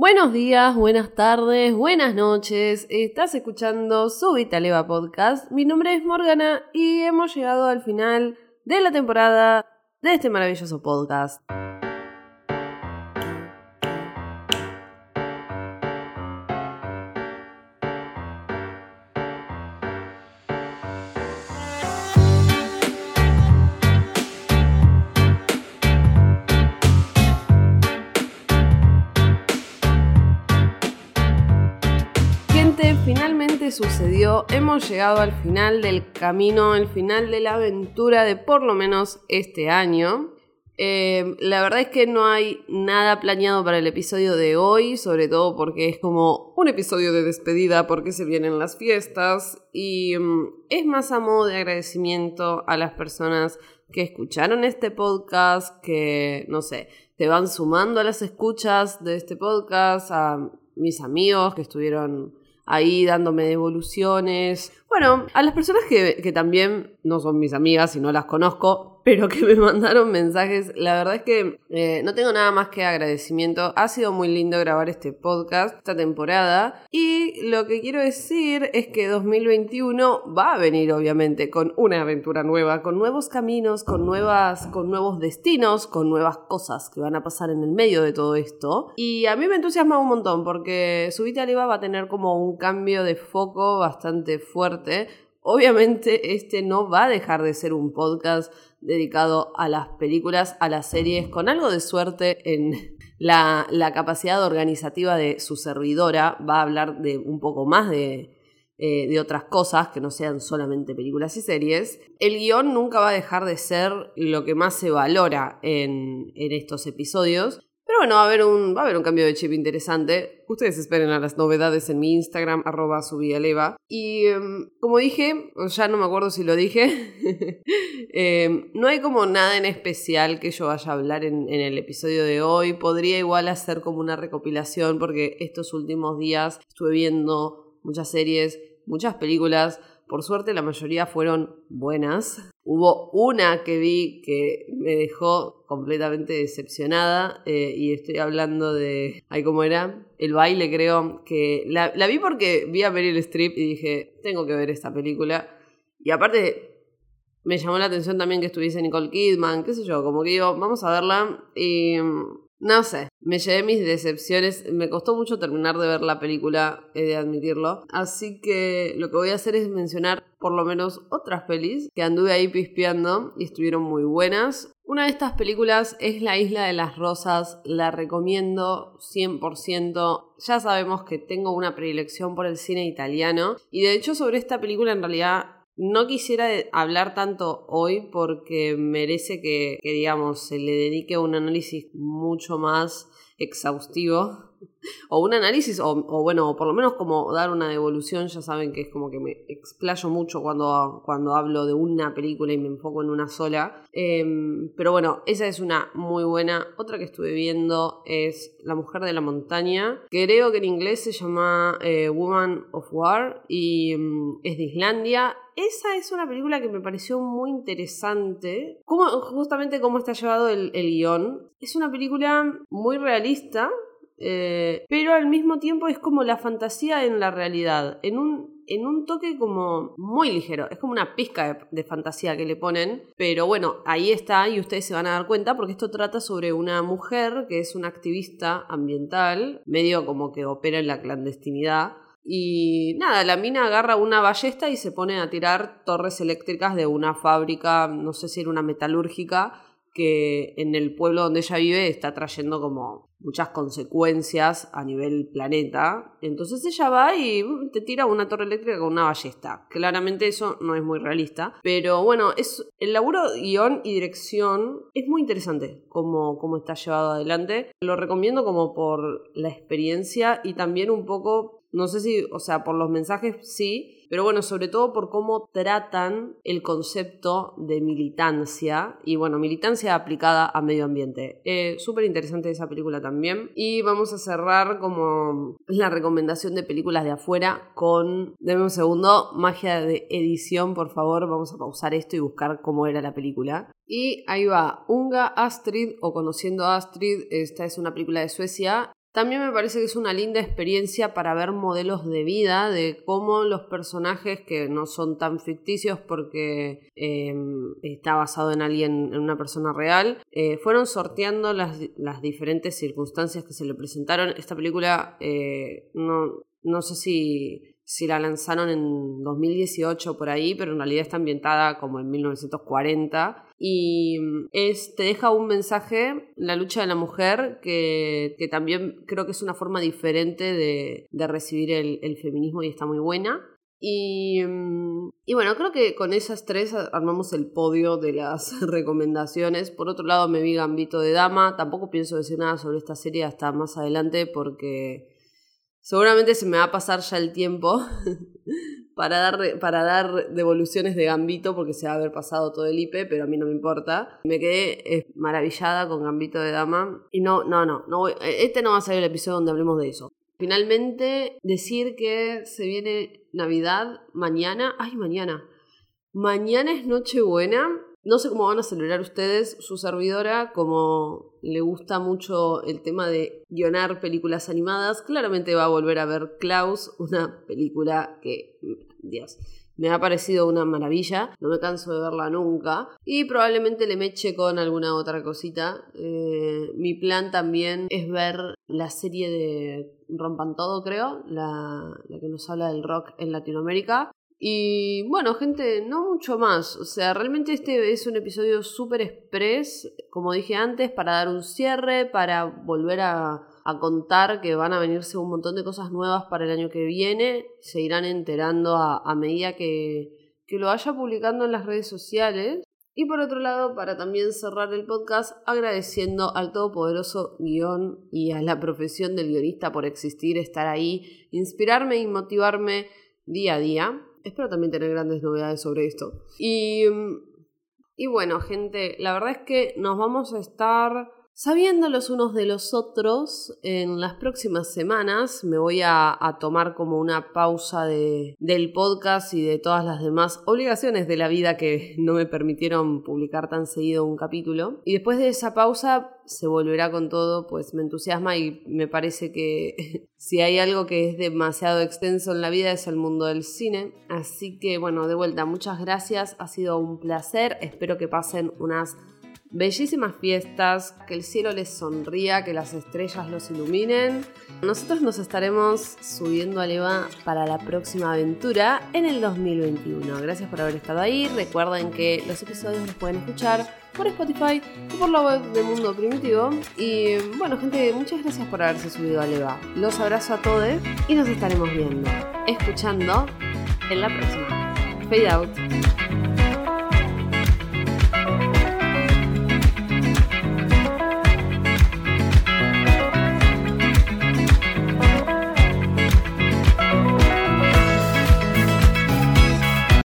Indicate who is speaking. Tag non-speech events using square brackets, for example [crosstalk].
Speaker 1: Buenos días, buenas tardes, buenas noches. Estás escuchando Subita Leva Podcast. Mi nombre es Morgana y hemos llegado al final de la temporada de este maravilloso podcast. Finalmente sucedió. Hemos llegado al final del camino, al final de la aventura de por lo menos este año. Eh, la verdad es que no hay nada planeado para el episodio de hoy, sobre todo porque es como un episodio de despedida porque se vienen las fiestas y mm, es más a modo de agradecimiento a las personas que escucharon este podcast, que no sé, te van sumando a las escuchas de este podcast, a mis amigos que estuvieron ahí dándome devoluciones. Bueno, a las personas que, que también no son mis amigas y no las conozco, pero que me [laughs] mandaron mensajes, la verdad es que eh, no tengo nada más que agradecimiento. Ha sido muy lindo grabar este podcast, esta temporada. Y lo que quiero decir es que 2021 va a venir, obviamente, con una aventura nueva, con nuevos caminos, con, nuevas, con nuevos destinos, con nuevas cosas que van a pasar en el medio de todo esto. Y a mí me entusiasma un montón porque Subite Aliva va a tener como un cambio de foco bastante fuerte. Obviamente este no va a dejar de ser un podcast dedicado a las películas, a las series, con algo de suerte en la, capacidad organizativa de su servidora. Va a hablar de un poco más de, eh, de otras cosas que no sean solamente películas y series. El guion nunca va a dejar de ser lo que más se valora en estos episodios. Pero bueno, va a, haber un, va a haber un cambio de chip interesante. Ustedes esperen a las novedades en mi Instagram, arroba subialeva. Y em, como dije, ya no me acuerdo si lo dije, [laughs] em, no hay como nada en especial que yo vaya a hablar en, en el episodio de hoy. Podría igual hacer como una recopilación porque estos últimos días estuve viendo muchas series, muchas películas. Por suerte la mayoría fueron buenas. Hubo una que vi que me dejó completamente decepcionada eh, y estoy hablando de, ay, ¿cómo era? El baile creo, que la, la vi porque vi a Meryl Streep y dije, tengo que ver esta película. Y aparte me llamó la atención también que estuviese Nicole Kidman, qué sé yo, como que digo, vamos a verla y no sé, me llevé mis decepciones. Me costó mucho terminar de ver la película, he de admitirlo. Así que lo que voy a hacer es mencionar por lo menos otras pelis que anduve ahí pispeando y estuvieron muy buenas. Una de estas películas es La Isla de las Rosas, la recomiendo 100%. Ya sabemos que tengo una predilección por el cine italiano y de hecho sobre esta película en realidad no quisiera hablar tanto hoy porque merece que, que, digamos, se le dedique un análisis mucho más exhaustivo. O un análisis, o, o, bueno, por lo menos como dar una devolución, ya saben que es como que me explayo mucho cuando, cuando hablo de una película y me enfoco en una sola. Eh, pero bueno, esa es una muy buena. Otra que estuve viendo es La Mujer de la Montaña. Creo que en inglés se llama eh, Woman of War y um, es de Islandia esa es una película que me pareció muy interesante. Como, justamente cómo está llevado el, el guion. Es una película muy realista, eh, pero al mismo tiempo es como la fantasía en la realidad. En un, en un toque como muy ligero. Es como una pizca de, de, fantasía que le ponen. Pero bueno, ahí está y ustedes se van a dar cuenta porque esto trata sobre una mujer que es una activista ambiental, medio como que opera en la clandestinidad. Y nada, la mina agarra una ballesta y se pone a tirar torres eléctricas de una fábrica, no sé si era una metalúrgica, que en el pueblo donde ella vive está trayendo como muchas consecuencias a nivel planeta. Entonces ella va y te tira una torre eléctrica con una ballesta. Claramente eso no es muy realista. Pero bueno, es, el laburo guion y dirección es muy interesante como, como está llevado adelante. Lo recomiendo como por la experiencia y también un poco no sé si, o sea, por los mensajes sí, pero bueno, sobre todo por cómo tratan el concepto de militancia y bueno, militancia aplicada a medio ambiente. Eh, Súper interesante esa película también. Y vamos a cerrar como la recomendación de películas de afuera con, denme un segundo, magia de edición, por favor, vamos a pausar esto y buscar cómo era la película. Y ahí va, Unga Astrid o Conociendo a Astrid, esta es una película de Suecia También me parece que es una linda experiencia para ver modelos de vida, de cómo los personajes que no son tan ficticios porque em, está basado en alguien, en una persona real, eh, fueron sorteando las, las, diferentes circunstancias que se le presentaron. Esta película eh, no, no sé si si la lanzaron en 2018 por ahí, pero en realidad está ambientada como en 1940. Y es, te deja un mensaje, la lucha de la mujer, que, también creo que es una forma diferente de, recibir el, feminismo y está muy buena. Y, y, bueno, creo que con esas tres armamos el podio de las [laughs] recomendaciones. Por otro lado, me vi Gambito de Dama. Tampoco pienso decir nada sobre esta serie hasta más adelante porque Seguramente se me va a pasar ya el tiempo [laughs] para, dar, para dar devoluciones de Gambito porque se va a haber pasado todo el IP, pero a mí no me importa. Me quedé eh, maravillada con Gambito de Dama. Y no, no, no, no este no va a ser el episodio donde hablemos de eso. Finalmente, decir que se viene Navidad mañana. Ay, mañana. Mañana es Nochebuena no sé cómo van a celebrar ustedes su servidora, como le gusta mucho el tema de guionar películas animadas, claramente va a volver a ver Klaus, una película que, Dios, me ha parecido una maravilla, no me canso de verla nunca. Y probablemente le meche con alguna otra cosita. Eh, mi plan también es ver la serie de Rompan Todo, creo, la, la que nos habla del rock en Latinoamérica. Y bueno, gente, no mucho más. O sea, realmente este es un episodio súper express, como dije antes, para dar un cierre, para volver a, contar que van a venirse un montón de cosas nuevas para el año que viene. Se irán enterando a, medida que, que lo vaya publicando en las redes sociales. Y por otro lado, para también cerrar el podcast, agradeciendo al todopoderoso guion y a la profesión del guionista por existir, estar ahí, inspirarme y motivarme día a día. Espero también tener grandes novedades sobre esto. Y, y bueno, gente, la verdad es que nos vamos a estar Sabiendo los unos de los otros, en las próximas semanas me voy a, tomar como una pausa de, del podcast y de todas las demás obligaciones de la vida que no me permitieron publicar tan seguido un capítulo. Y después de esa pausa se volverá con todo, pues me entusiasma y me parece que [laughs] si hay algo que es demasiado extenso en la vida es el mundo del cine. Así que bueno, de vuelta, muchas gracias, ha sido un placer, espero que pasen unas bellísimas fiestas, que el cielo les sonría, que las estrellas los iluminen. Nosotros nos estaremos subiendo a Leva para la próxima aventura en el 2021. Gracias por haber estado ahí. Recuerden que los episodios los pueden escuchar por Spotify o por la web de Mundo Primitivo. Y bueno, gente, muchas gracias por haberse subido a Leva. Los abrazo a todos y nos estaremos viendo, escuchando en la próxima. Fade out.